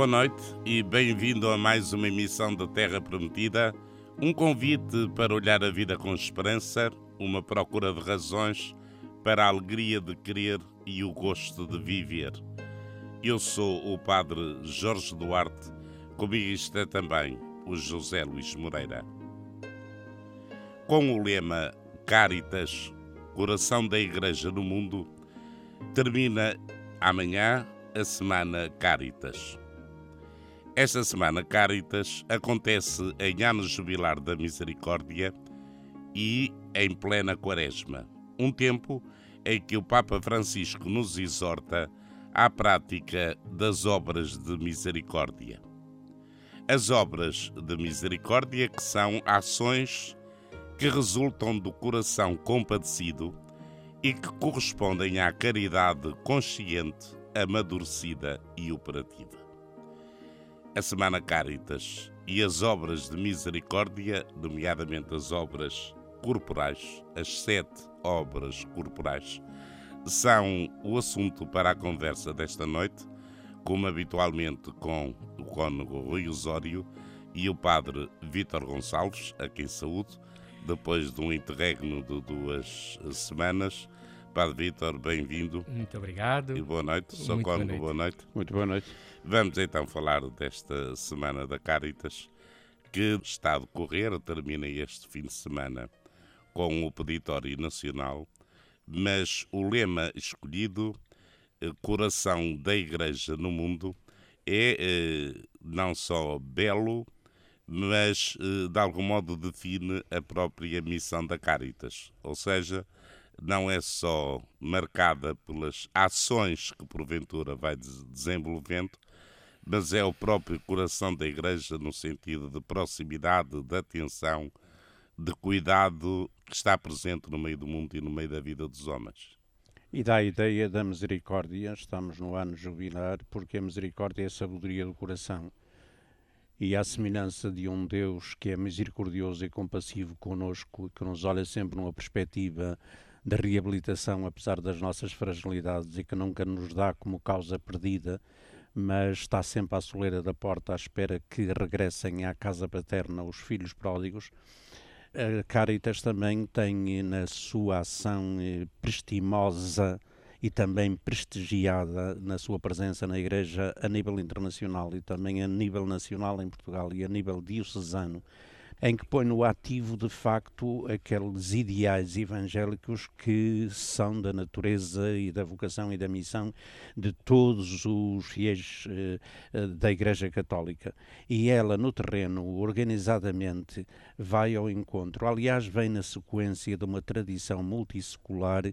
Boa noite e bem-vindo a mais uma emissão da Terra Prometida. Um convite para olhar a vida com esperança, uma procura de razões para a alegria de querer e o gosto de viver. Eu sou o Padre Jorge Duarte, comigo está também o José Luís Moreira. Com o lema Caritas, coração da Igreja no mundo, termina amanhã a Semana Caritas. Esta Semana Caritas acontece em ano jubilar da Misericórdia e em plena Quaresma, um tempo em que o Papa Francisco nos exorta à prática das obras de misericórdia. As obras de misericórdia que são ações que resultam do coração compadecido e que correspondem à caridade consciente, amadurecida e operativa. A Semana Caritas e as obras de misericórdia, nomeadamente as obras corporais, as sete obras corporais, são o assunto para a conversa desta noite, como habitualmente com o cônego Rui Osório e o padre Vítor Gonçalves, a quem saúdo, depois de um interregno de duas semanas. Padre Vítor, bem-vindo. Muito obrigado. E boa noite. Sou cônego, boa noite. Muito boa noite. Vamos então falar desta Semana da Caritas, que está a decorrer, termina este fim de semana com o Peditório Nacional, mas o lema escolhido, eh, Coração da Igreja no Mundo, é eh, não só belo, mas eh, de algum modo define a própria missão da Caritas, ou seja, não é só marcada pelas ações que porventura vai desenvolvendo, mas é o próprio coração da Igreja no sentido de proximidade, de atenção, de cuidado que está presente no meio do mundo e no meio da vida dos homens. E dá a ideia da misericórdia, estamos no ano jubilar, porque a misericórdia é a sabedoria do coração. E à semelhança de um Deus que é misericordioso e compassivo conosco, que nos olha sempre numa perspectiva de reabilitação, apesar das nossas fragilidades, e que nunca nos dá como causa perdida, mas está sempre à soleira da porta à espera que regressem à casa paterna os filhos pródigos. A Caritas também tem na sua ação eh, prestimosa e também prestigiada na sua presença na Igreja a nível internacional e também a nível nacional em Portugal e a nível diocesano em que põe no ativo, de facto, aqueles ideais evangélicos que são da natureza e da vocação e da missão de todos os fiéis eh, da Igreja Católica. E ela, no terreno, organizadamente, vai ao encontro. Aliás, vem na sequência de uma tradição multissecular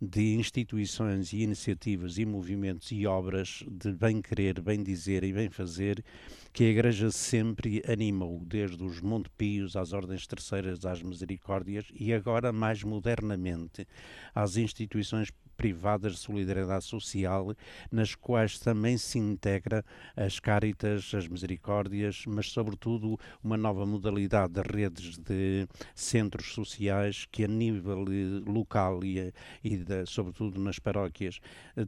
de instituições e iniciativas e movimentos e obras de bem querer, bem dizer e bem fazer que a Igreja sempre animou, desde os Montepios às Ordens Terceiras, às Misericórdias e agora mais modernamente às instituições privadas de solidariedade social, nas quais também se integra as Cáritas, as Misericórdias, mas sobretudo uma nova modalidade de redes de centros sociais que a nível local e, e de, sobretudo nas paróquias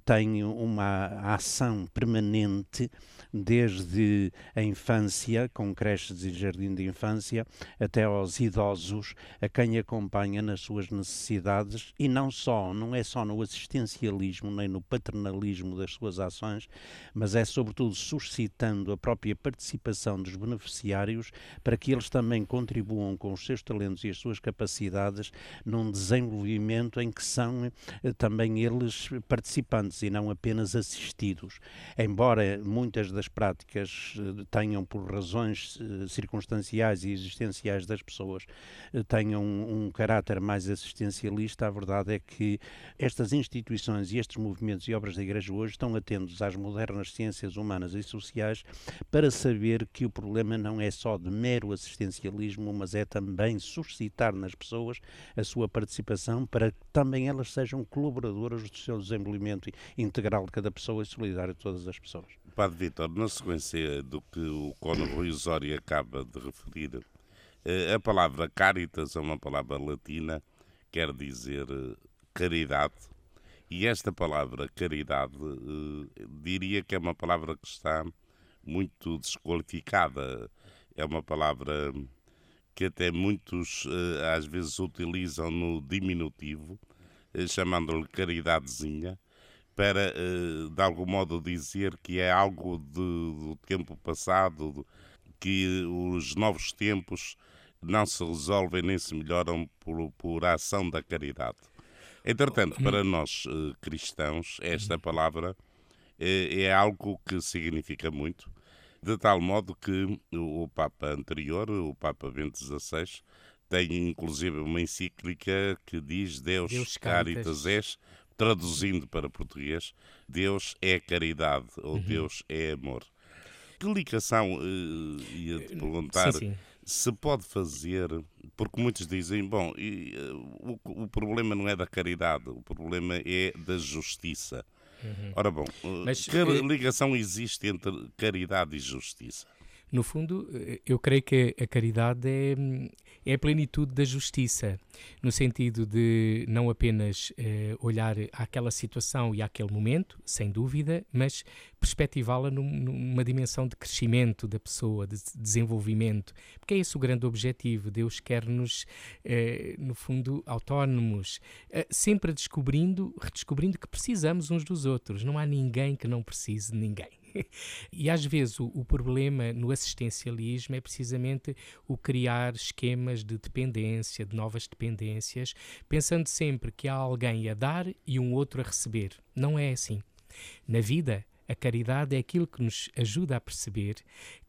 têm uma ação permanente desde a infância, com creches e jardim de infância, até aos idosos, a quem acompanha nas suas necessidades e não só, não é só no assistencialismo nem no paternalismo das suas ações, mas é sobretudo suscitando a própria participação dos beneficiários para que eles também contribuam com os seus talentos e as suas capacidades num desenvolvimento em que são eh, também eles participantes e não apenas assistidos. Embora muitas das práticas eh, tenham, por razões eh, circunstanciais e existenciais das pessoas, tenham um, caráter mais assistencialista, a verdade é que estas instituições e estes movimentos e obras da Igreja hoje estão atentos às modernas ciências humanas e sociais para saber que o problema não é só de mero assistencialismo, mas é também suscitar nas pessoas a sua participação para que também elas sejam colaboradoras do seu desenvolvimento integral de cada pessoa e solidário de todas as pessoas. Padre Vitor, na sequência do que o Cono Rui Osório acaba de referir, eh, a palavra caritas é uma palavra latina, quer dizer eh, caridade, e esta palavra caridade, eh, diria que é uma palavra que está muito desqualificada. É uma palavra que até muitos eh, às vezes utilizam no diminutivo, eh, chamando-lhe caridadezinha, para de algum modo dizer que é algo de, do tempo passado, que os novos tempos não se resolvem nem se melhoram por, por ação da caridade. Entretanto, para nós cristãos, esta palavra é algo que significa muito de tal modo que o Papa anterior, o Papa Bento XVI, tem inclusive uma encíclica que diz Deus, Deus Caritas és, traduzindo para português, Deus é caridade ou uhum. Deus é amor. Que ligação, uh, ia-te perguntar, sim, sim. Se pode fazer, porque muitos dizem, bom, e, uh, o, o problema não é da caridade, o problema é da justiça. Uhum. Ora bom, Mas, que eh, ligação existe entre caridade e justiça? No fundo, eh, eu creio que a caridade é, é a plenitude da justiça, no sentido de não apenas eh, olhar àquela situação e àquele momento, sem dúvida, mas perspectivá-la num, numa dimensão de crescimento da pessoa, de desenvolvimento, porque é esse o grande objetivo. Deus quer-nos, eh, no fundo, autónomos, eh, sempre descobrindo, redescobrindo que precisamos uns dos outros. Não há ninguém que não precise de ninguém. E às vezes o, o, problema no assistencialismo é precisamente o criar esquemas de dependência, de novas dependências, pensando sempre que há alguém a dar e um outro a receber. Não é assim. Na vida, a caridade é aquilo que nos ajuda a perceber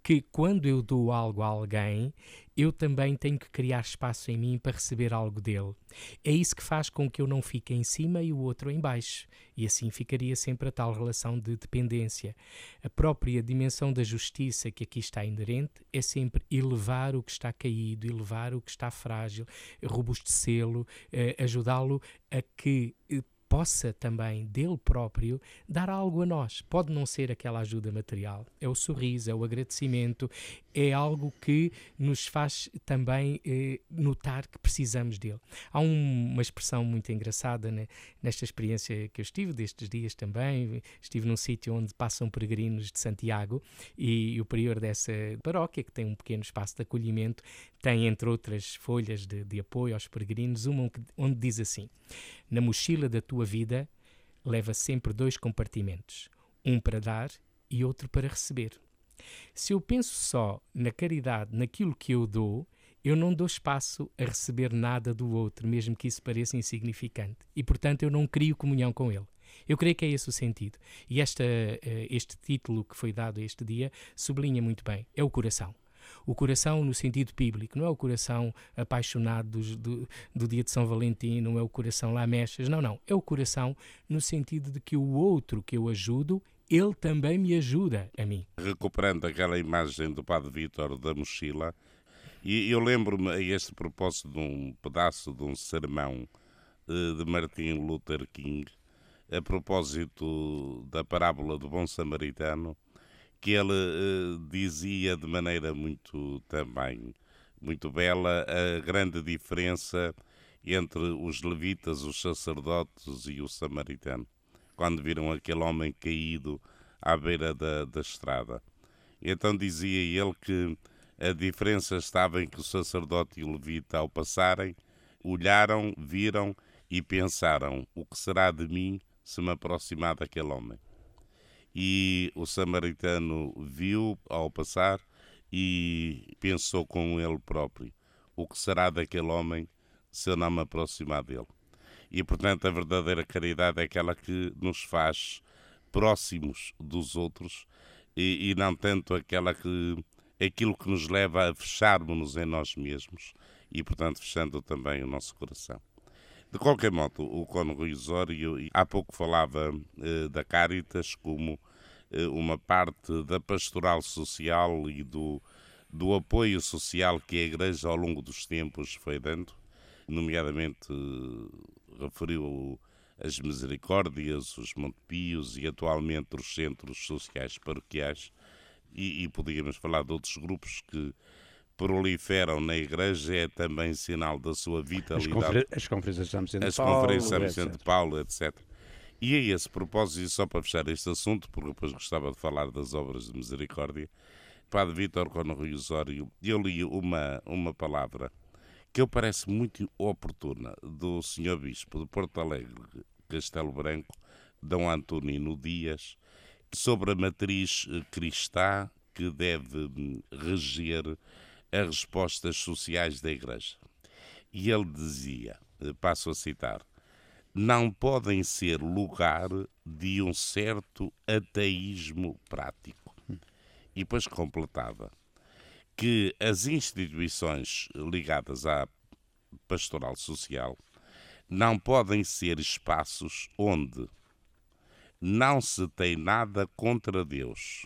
que quando eu dou algo a alguém, eu também tenho que criar espaço em mim para receber algo dele. É isso que faz com que eu não fique em cima e o outro em baixo. E assim ficaria sempre a tal relação de dependência. A própria dimensão da justiça que aqui está inerente é sempre elevar o que está caído, elevar o que está frágil, robustecê-lo, eh, ajudá-lo a que eh, possa também dele próprio dar algo a nós. Pode não ser aquela ajuda material, é o sorriso, é o agradecimento, é algo que nos faz também eh, notar que precisamos dele. Há um, uma expressão muito engraçada né, nesta experiência que eu estive, destes dias também. Estive num sítio onde passam peregrinos de Santiago e, e o prior dessa paróquia, que tem um pequeno espaço de acolhimento, tem, entre outras folhas de, de apoio aos peregrinos, uma onde diz assim: Na mochila da tua vida leva sempre dois compartimentos, um para dar e outro para receber. Se eu penso só na caridade, naquilo que eu dou, eu não dou espaço a receber nada do outro, mesmo que isso pareça insignificante. E, portanto, eu não crio comunhão com ele. Eu creio que é esse o sentido. E esta, eh, este título que foi dado este dia sublinha muito bem: é o coração. O coração no sentido bíblico, não é o coração apaixonado do, do, do dia de São Valentim, não é o coração lá mechas, não, não. É o coração no sentido de que o outro que eu ajudo, ele também me ajuda a mim. Recuperando aquela imagem do Padre Vítor da mochila, e eu lembro-me a este propósito de um pedaço de um sermão eh, de Martin Luther King, a propósito da parábola do bom samaritano, que ele uh, dizia de maneira muito também muito bela a grande diferença entre os levitas, os sacerdotes e o samaritano quando viram aquele homem caído à beira da, da estrada. Então dizia ele que a diferença estava em que o sacerdote e o levita, ao passarem, olharam, viram e pensaram: o que será de mim se me aproximar daquele homem? E o samaritano viu ao passar e pensou com ele próprio: o que será daquele homem se eu não me aproximar dele? E, portanto, a verdadeira caridade é aquela que nos faz próximos dos outros e, e não tanto aquela que aquilo que nos leva a fecharmos-nos em nós mesmos e, portanto, fechando também o nosso coração. De qualquer modo, o Cono Rui Osório há pouco falava eh, da Caritas como eh, uma parte da pastoral social e do, do apoio social que a Igreja ao longo dos tempos foi dando, nomeadamente referiu as Misericórdias, os Montepios e atualmente os centros sociais paroquiais e, e podíamos falar de outros grupos que proliferam na Igreja é também sinal da sua vitalidade. As, conferências de São Vicente As Paulo, conferências de São Vicente Paulo, etc. E a esse propósito, só para fechar este assunto, porque depois gostava de falar das obras de misericórdia, Padre Vítor Conrui Osório, eu li uma, uma palavra que eu parece muito oportuna do Sr. Bispo de Porto Alegre, Castelo Branco, Dom Antonino Dias, sobre a matriz cristã que deve hum, reger as respostas sociais da Igreja. E ele dizia, passo a citar, não podem ser lugar de um certo ateísmo prático. E depois completava que as instituições ligadas à pastoral social não podem ser espaços onde não se tem nada contra Deus,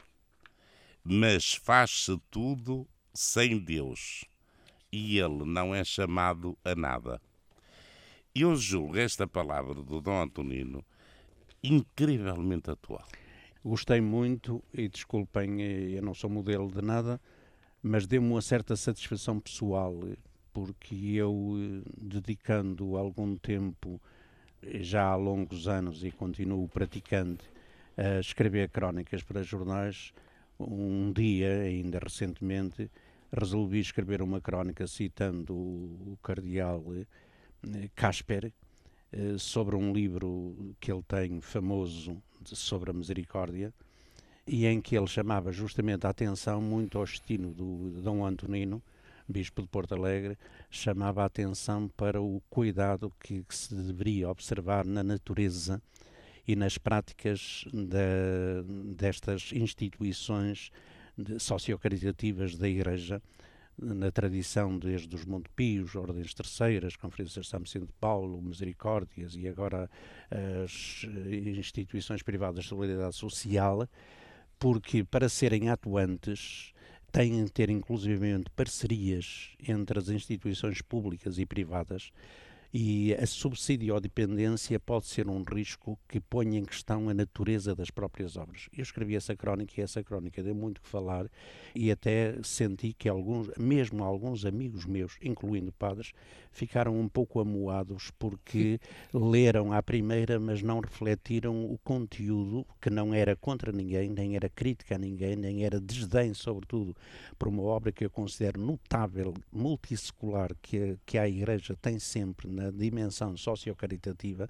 mas faz-se tudo sem Deus e ele não é chamado a nada. Eu julgo esta palavra do Dom Antonino incrivelmente atual. Gostei muito e desculpem, eu não sou modelo de nada, mas deu-me uma certa satisfação pessoal, porque eu, dedicando algum tempo, já há longos anos e continuo praticando, a escrever crónicas para jornais, um dia, ainda recentemente, resolvi escrever uma crónica citando o cardeal Casper, eh, sobre um livro que ele tem famoso sobre a misericórdia, e em que ele chamava justamente a atenção muito ao destino do Dom Antonino, bispo de Porto Alegre, chamava a atenção para o cuidado que, que se deveria observar na natureza e nas práticas destas instituições de, sociocaritativas da Igreja, na tradição desde os Montepios, Ordens Terceiras, Conferências de São Vicente de Paulo, Misericórdias e agora as instituições privadas de solidariedade social, porque para serem atuantes têm de ter inclusivamente parcerias entre as instituições públicas e privadas e a subsidiodependência pode ser um risco que põe em questão a natureza das próprias obras. Eu escrevi essa crónica e essa crónica deu muito que falar e até senti que alguns, mesmo alguns amigos meus, incluindo padres, ficaram um pouco amuados porque leram à primeira, mas não refletiram o conteúdo que não era contra ninguém, nem era crítica a ninguém, nem era desdém, sobretudo, por uma obra que eu considero notável, multissecular, que, que a Igreja tem sempre na dimensão sociocaritativa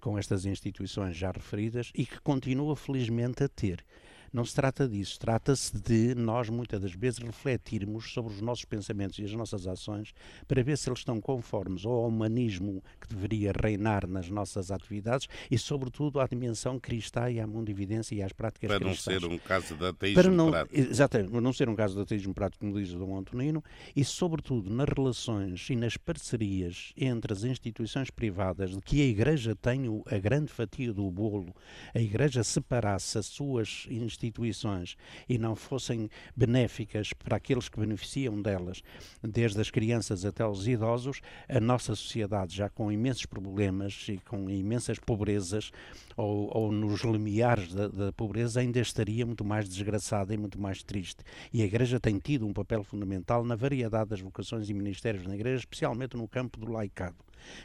com estas instituições já referidas e que continua felizmente a ter. Não se trata disso, trata-se de nós muitas das vezes refletirmos sobre os nossos pensamentos e as nossas ações para ver se eles estão conformes ao humanismo que deveria reinar nas nossas atividades e, sobretudo, à dimensão cristã e à mundividência e às práticas para cristãs. Para não ser um caso de ateísmo para não, prático. Exatamente, para não ser um caso de ateísmo prático, como diz o Dom Antonino, e, sobretudo, nas relações e nas parcerias entre as instituições privadas, de que a Igreja tem a grande fatia do bolo, a Igreja separasse as suas instituições instituições e não fossem benéficas para aqueles que beneficiam delas, desde as crianças até os idosos, a nossa sociedade já com imensos problemas e com imensas pobrezas, ou, ou nos limiares da, da pobreza, ainda estaria muito mais desgraçada e muito mais triste. E a Igreja tem tido um papel fundamental na variedade das vocações e ministérios na Igreja, especialmente no campo do laicado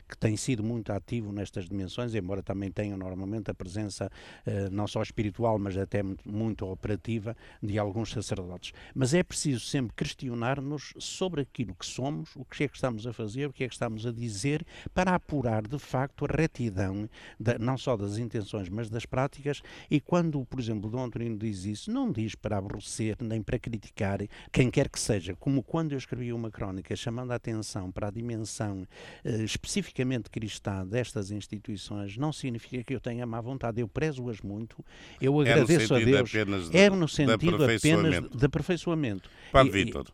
que tem sido muito ativo nestas dimensões, embora também tenha normalmente a presença eh, não só espiritual, mas até muito operativa de alguns sacerdotes. Mas é preciso sempre questionar-nos sobre aquilo que somos, o que é que estamos a fazer, o que é que estamos a dizer, para apurar de facto a retidão, não só das intenções, mas das práticas. E quando, por exemplo, Dom Antonino diz isso, não diz para aborrecer nem para criticar quem quer que seja, como quando eu escrevi uma crónica chamando a atenção para a dimensão eh, especificamente cristã destas instituições não significa que eu tenha má vontade. Eu prezo-as muito, eu agradeço é a Deus. De, é no sentido apenas de aperfeiçoamento. Padre Vítor.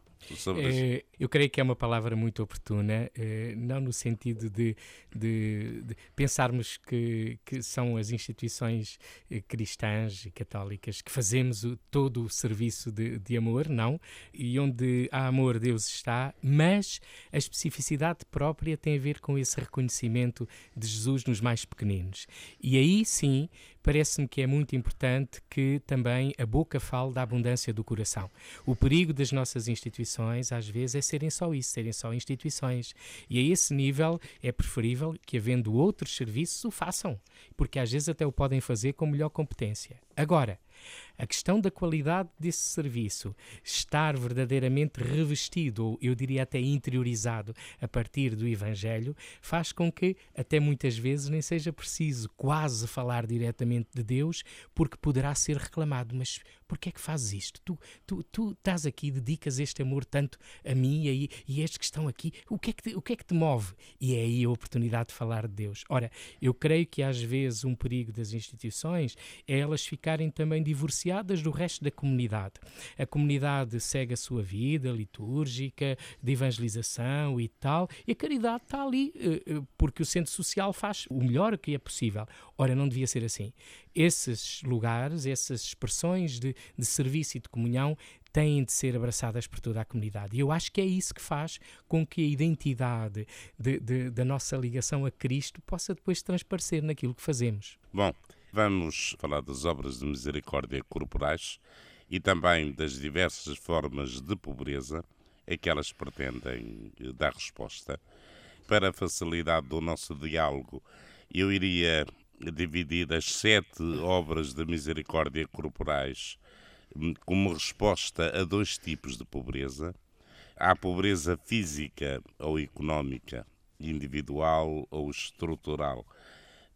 É, eu creio que é uma palavra muito oportuna, é, não no sentido de, de, de pensarmos que, que, são as instituições eh, cristãs e católicas que fazemos o, todo o serviço de, de, amor, não, e onde há amor Deus está, mas a especificidade própria tem a ver com esse reconhecimento de Jesus nos mais pequeninos. E aí sim parece-me que é muito importante que também a boca fale da abundância do coração. O perigo das nossas instituições, às vezes, é serem só isso, serem só instituições. E a esse nível é preferível que, havendo outros serviços, o façam, porque às vezes até o podem fazer com melhor competência. Agora, a questão da qualidade desse serviço estar verdadeiramente revestido, ou eu diria até interiorizado, a partir do Evangelho, faz com que, até muitas vezes, nem seja preciso quase falar diretamente de Deus, porque poderá ser reclamado. Mas porquê é que fazes isto? Tu, tu, tu estás aqui, dedicas este amor tanto a mim e, e estes que estão aqui, o que, é que te, o que é que te move? E é aí a oportunidade de falar de Deus. Ora, eu creio que às vezes um perigo das instituições é elas ficarem também divorciadas do resto da comunidade. A comunidade segue a sua vida litúrgica, de evangelização e tal, e a caridade está ali eh, eh, porque o centro social faz o melhor que é possível. Ora, não devia ser assim. Esses lugares, essas expressões de, de serviço e de comunhão têm de ser abraçadas por toda a comunidade. E eu acho que é isso que faz com que a identidade de, de, da nossa ligação a Cristo possa depois transparecer naquilo que fazemos. Bom, Vamos falar das obras de misericórdia corporais e também das diversas formas de pobreza a que elas pretendem eh, dar resposta. Para a facilidade do nosso diálogo, eu iria dividir as sete obras de misericórdia corporais hum, como resposta a dois tipos de pobreza. Há pobreza física ou económica, individual ou estrutural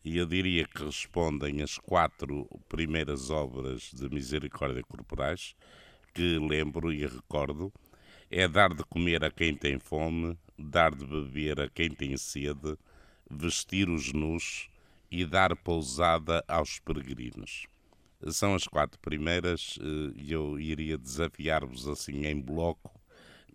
e eu diria que respondem as quatro primeiras obras de misericórdia corporais, que lembro e recordo, é dar de comer a quem tem fome, dar de beber a quem tem sede, vestir os nus e dar pousada aos peregrinos. São as quatro primeiras eh, e eu iria desafiar-vos assim em bloco,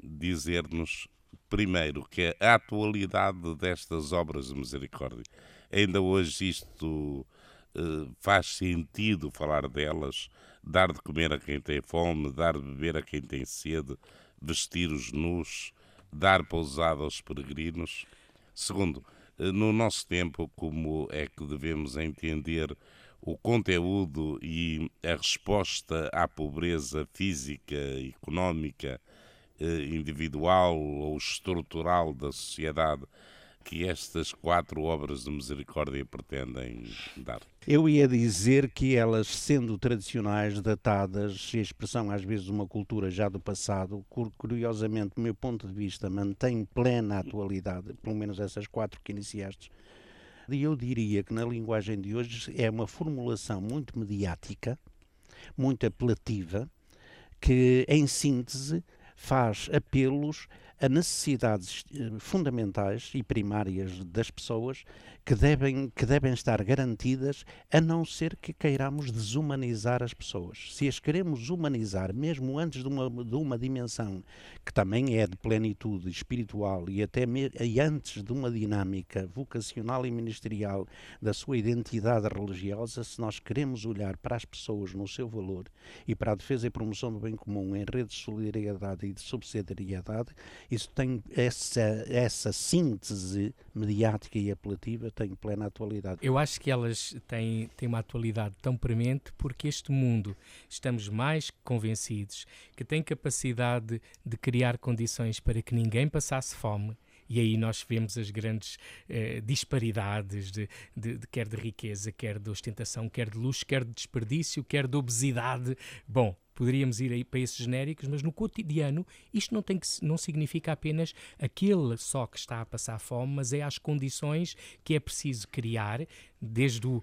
dizer-nos primeiro que a atualidade destas obras de misericórdia Ainda hoje isto uh, faz sentido falar delas, dar de comer a quem tem fome, dar de beber a quem tem sede, vestir os nus, dar pousada aos peregrinos. Segundo, uh, no nosso tempo, como é que devemos entender o conteúdo e a resposta à pobreza física, económica, eh, individual ou estrutural da sociedade que estas quatro obras de misericórdia pretendem dar? Eu ia dizer que elas, sendo tradicionais, datadas, e a expressão às vezes de uma cultura já do passado, curiosamente, do meu ponto de vista, mantém plena atualidade, pelo menos essas quatro que iniciaste. E eu diria que na linguagem de hoje é uma formulação muito mediática, muito apelativa, que em síntese faz apelos a necessidades eh, fundamentais e primárias das pessoas que devem, que devem estar garantidas, a não ser que queiramos desumanizar as pessoas. Se as queremos humanizar, mesmo antes de uma, de uma dimensão que também é de plenitude espiritual e até me, e antes de uma dinâmica vocacional e ministerial da sua identidade religiosa, se nós queremos olhar para as pessoas no seu valor e para a defesa e promoção do bem comum em redes de solidariedade e de subsidiariedade, isso tem essa, essa síntese mediática e apelativa tem plena atualidade. Eu acho que elas têm, têm uma atualidade tão premente porque este mundo, estamos mais convencidos que tem capacidade de criar condições para que ninguém passasse fome, e aí nós vemos as grandes eh, disparidades de, de, de, quer de riqueza, quer de ostentação, quer de luxo, quer de desperdício, quer de obesidade. Bom, poderíamos ir para esses genéricos, mas no cotidiano isto não, tem que, não significa apenas aquele só que está a passar fome, mas é as condições que é preciso criar, desde o,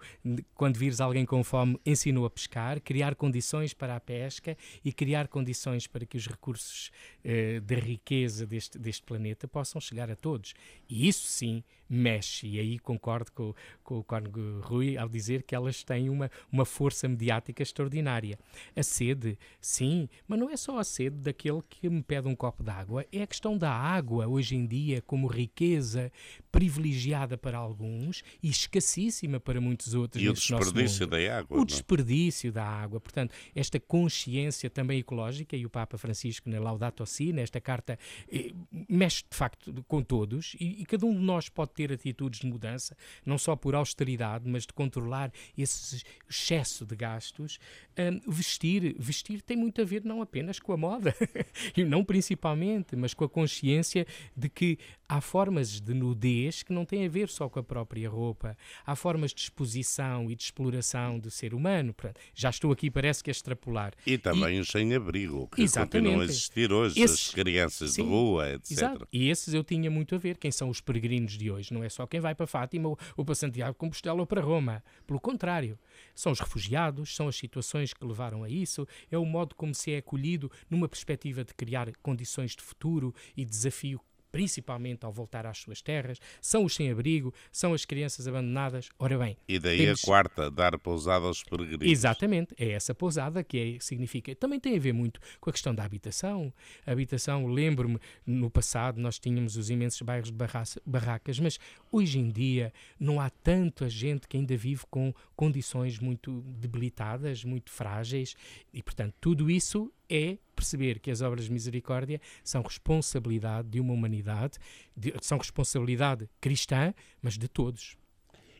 quando vires alguém com fome, ensinou a pescar, criar condições para a pesca e criar condições para que os recursos eh, da riqueza deste, deste planeta possam chegar a todos. E isso sim mexe, e aí concordo com, com o Cónigo Rui ao dizer que elas têm uma, uma força mediática extraordinária. A sede, sim, mas não é só a sede daquele que me pede um copo de água, é a questão da água hoje em dia como riqueza privilegiada para alguns e escassíssima para muitos outros. E o desperdício da água. O não? É? desperdício da água. Portanto, esta consciência também ecológica, e o Papa Francisco na Laudato Si, nesta carta, eh, mexe de facto com todos, e, e, cada um de nós pode ter atitudes de mudança, não só por austeridade, mas de controlar esse excesso de gastos. Um, vestir, vestir tem muito a ver não apenas com a moda, e não principalmente, mas com a consciência de que há formas de nudez que não têm a ver só com a própria roupa. Há formas de exposição e de exploração do ser humano. Já estou aqui, parece que a extrapolar. E também e... os sem-abrigo, que exatamente. continuam a existir hoje, esses... as crianças Sim. de rua, etc. Exato. E esses eu tinha muito a ver. Quem são os peregrinos de hoje? Não é só quem vai para Fátima ou, ou para Santiago Compostela ou para Roma. Pelo contrário, são os refugiados, são as situações que levaram a isso, é o modo como se é acolhido numa perspectiva de criar condições de futuro e desafio principalmente ao voltar às suas terras, são os sem-abrigo, são as crianças abandonadas. Ora bem. E daí temos... a quarta, dar pousada aos peregrinos. Exatamente, é essa pousada que é, significa. Também tem a ver muito com a questão da habitação. A habitação, lembro-me, no passado nós tínhamos os imensos bairros de barracas, mas hoje em dia não há tanta gente que ainda vive com condições muito debilitadas, muito frágeis, e portanto tudo isso é perceber que as obras de misericórdia são responsabilidade de uma humanidade, de, são responsabilidade cristã, mas de todos.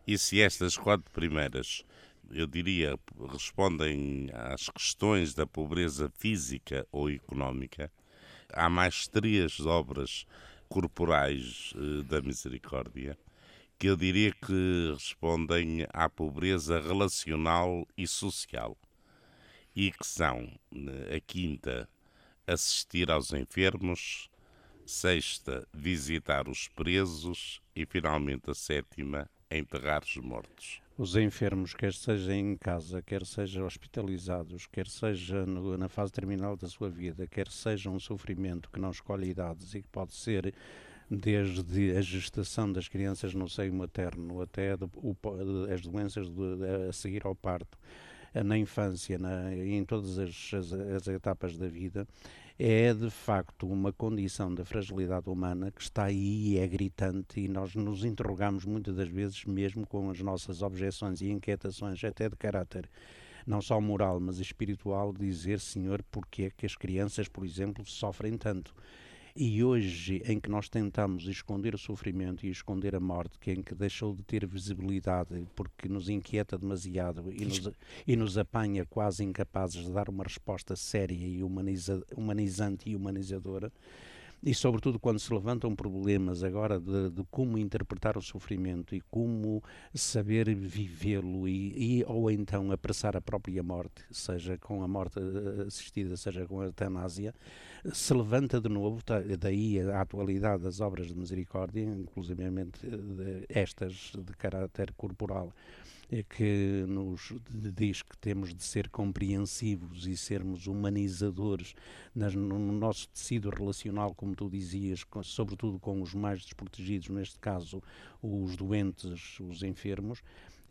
E se estas quatro primeiras, eu diria, respondem às questões da pobreza física ou económica, há mais três obras corporais eh, da misericórdia que eu diria que respondem à pobreza relacional e social e que são a quinta assistir aos enfermos, sexta visitar os presos e finalmente a sétima enterrar os mortos. Os enfermos, quer sejam em casa, quer sejam hospitalizados, quer seja no, na fase terminal da sua vida, quer seja um sofrimento que não escolhe idades e que pode ser desde a gestação das crianças no seio materno até de, o, as doenças de, a seguir ao parto, na infância na, em todas as, as, as etapas da vida, é de facto uma condição da fragilidade humana que está aí e é gritante e nós nos interrogamos muitas das vezes mesmo com as nossas objeções e inquietações até de caráter não só moral mas espiritual dizer Senhor porque é que as crianças por exemplo sofrem tanto e hoje, em que nós tentamos esconder o sofrimento e esconder a morte, que em que deixou de ter visibilidade porque nos inquieta demasiado e nos, e nos apanha quase incapazes de dar uma resposta séria e humaniza, humanizante e humanizadora, e sobretudo quando se levantam problemas agora de, de como interpretar o sofrimento e como saber vivê-lo e, e, ou então apressar a própria morte, seja com a morte eh, assistida, seja com a eutanásia, se levanta de novo, tá, daí a atualidade das obras de misericórdia, inclusive eh, estas de caráter corporal que nos diz que temos de ser compreensivos e sermos humanizadores nas, no nosso tecido relacional, como tu dizias, com, sobretudo com os mais desprotegidos, neste caso os doentes, os enfermos,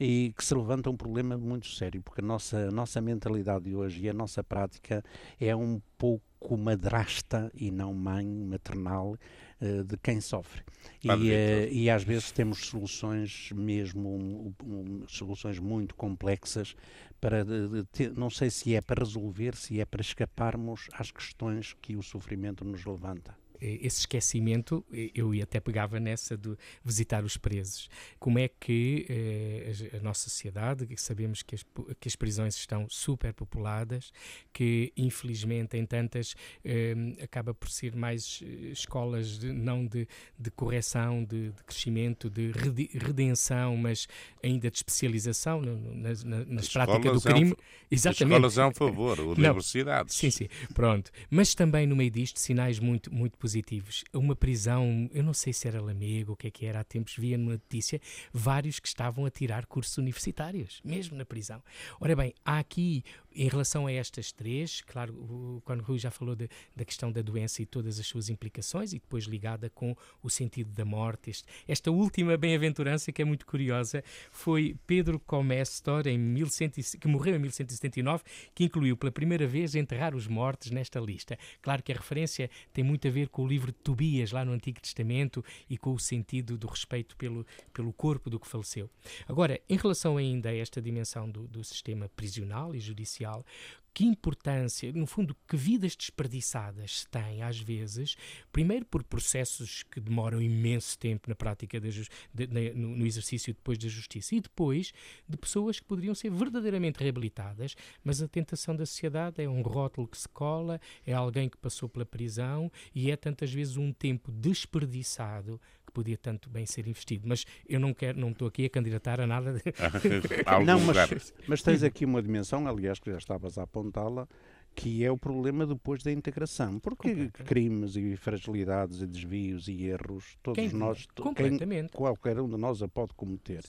e que se levanta um problema muito sério, porque a nossa, a nossa mentalidade de hoje e a nossa prática é um pouco madrasta e não mãe maternal uh, de quem sofre. E, uh, e, às vezes temos soluções mesmo, um, um, soluções muito complexas para, de, de, não sei se é para resolver, se é para escaparmos às questões que o sofrimento nos levanta. Eh, esse esquecimento, eh, eu até pegava nessa de visitar os presos. Como é que eh, a nossa sociedade, que sabemos que as, que as prisões estão superpopuladas, que infelizmente em tantas eh, acaba por ser mais eh, escolas de, não de, de correção, de, de, crescimento, de redenção, mas ainda de especialização no, no, nas, nas práticas do crime. É um, Exatamente. As escolas é um favor, universidades. Sim, sim, pronto. Mas também no meio disto sinais muito, muito positivos positivos. Uma prisão, eu não sei se era Lamego, o que é que era, há tempos via numa notícia vários que estavam a tirar cursos universitários, mesmo na prisão. Ora bem, há aqui em relação a estas três, claro, o, o Rui já falou de, da questão da doença e todas as suas implicações, e depois ligada com o sentido da morte, este, esta última bem-aventurança que é muito curiosa foi Pedro Comestor, em 1100, que morreu em 1179, que incluiu pela primeira vez enterrar os mortos nesta lista. Claro que a referência tem muito a ver com o livro de Tobias, lá no Antigo Testamento, e com o sentido do respeito pelo, pelo corpo do que faleceu. Agora, em relação ainda a esta dimensão do, do sistema prisional e judicial, que importância, no fundo, que vidas desperdiçadas se têm, às vezes, primeiro por processos que demoram imenso tempo na prática, de, de, no, no, exercício depois da justiça, e depois de pessoas que poderiam ser verdadeiramente reabilitadas, mas a tentação da sociedade é um rótulo que se cola, é alguém que passou pela prisão e é tantas vezes um tempo desperdiçado que podia tanto bem ser investido. Mas eu não quero, não estou aqui a candidatar a nada. De... não, mas, mas tens aqui uma dimensão, aliás, que já estavas a apontá-la, que é o problema depois da integração. Porque crimes e fragilidades e desvios e erros, todos quem, nós, quem, qualquer um de nós a pode cometer.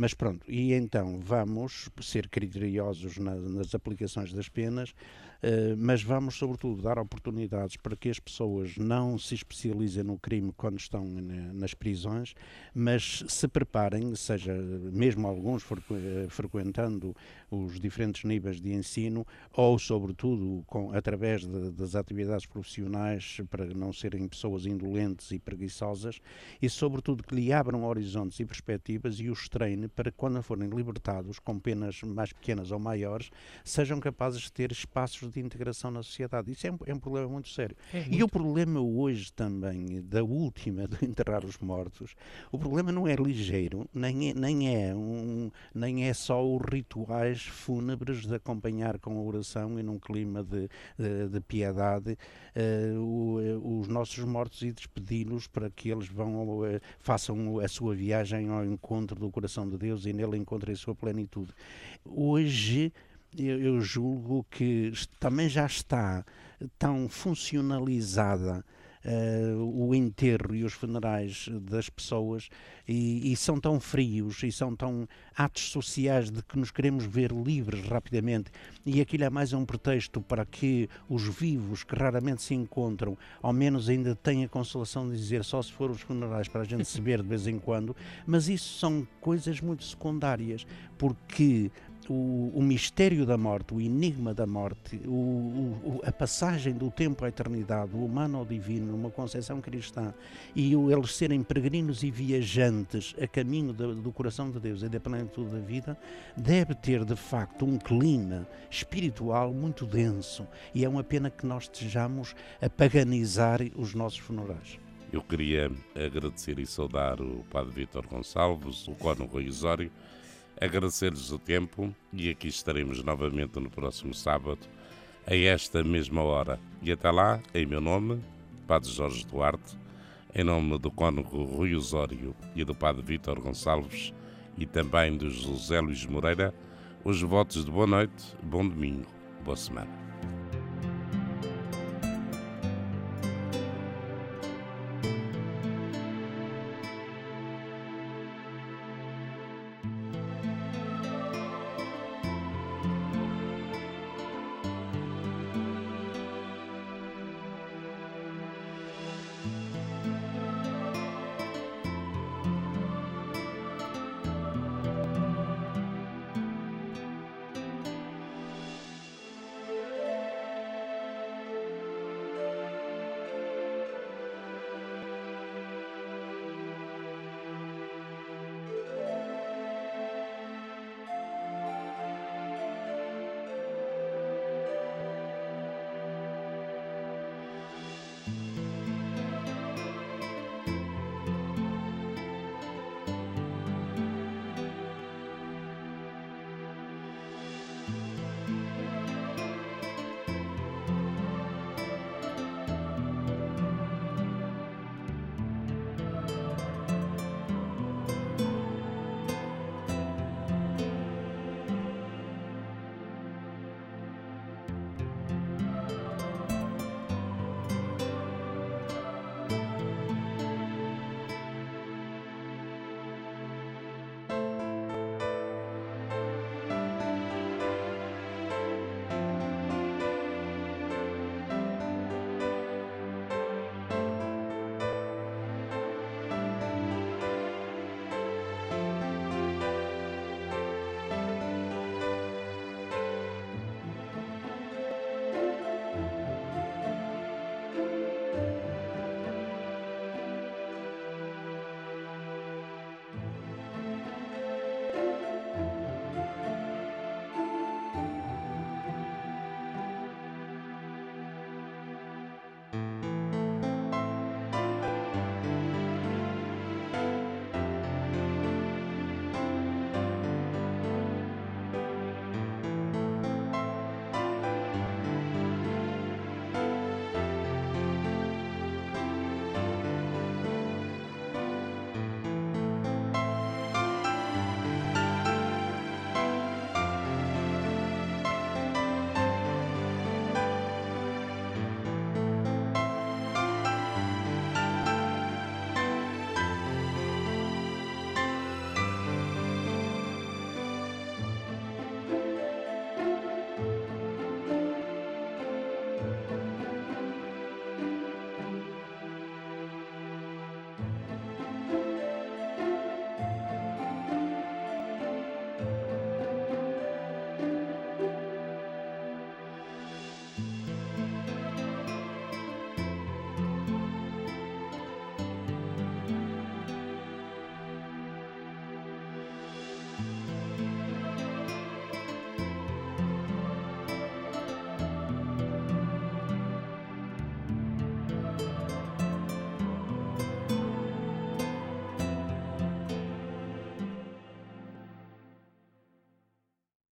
Mas pronto, e então vamos ser criteriosos na, nas aplicações das penas, uh, mas vamos sobretudo dar oportunidades para que as pessoas não se especializem no crime quando estão nas prisões, mas se preparem, seja mesmo alguns frequ eh, frequentando os diferentes níveis de ensino ou sobretudo com, através de, das atividades profissionais para não serem pessoas indolentes e preguiçosas e sobretudo que lhe abram horizontes e perspectivas e os treine para quando forem libertados com penas mais pequenas ou maiores, sejam capazes de ter espaços de integração na sociedade. Isso é um, é um problema muito sério. É muito. E o problema hoje também, da última, de enterrar os mortos, o problema não é ligeiro, nem é, nem é, um, nem é só os rituais fúnebres de acompanhar com a oração e num clima de, de, de piedade uh, o, os nossos mortos e despedi-los para que eles vão, uh, façam a sua viagem ao encontro do coração de Deus e nele encontrem a sua plenitude. Hoje eu, eu julgo que também já está tão funcionalizada o enterro e os funerais das pessoas e, e, são tão frios e são tão atos sociais de que nos queremos ver livres rapidamente. E aquilo é mais um pretexto para que os vivos que raramente se encontram ao menos ainda tenham a consolação de dizer só se for os funerais para a gente se ver de vez em quando mas isso são coisas muito secundárias porque o, o, mistério da morte, o enigma da morte, o, o, a passagem do tempo à eternidade, o humano ao divino, uma concepção cristã, e eles serem peregrinos e viajantes a caminho do, do coração de Deus e da plenitude da vida, deve ter de facto um clima espiritual muito denso. E é uma pena que nós estejamos a paganizar os nossos funerais. Eu queria agradecer e saudar o Padre Vítor Gonçalves, o Cono Rui Osório, agradecer-lhes o tempo e aqui estaremos novamente no próximo sábado, a esta mesma hora. E até lá, em meu nome, Padre Jorge Duarte, em nome do cônego Rui Osório e do Padre Vítor Gonçalves e também do José Luís Moreira, os votos de boa noite, bom domingo, boa semana.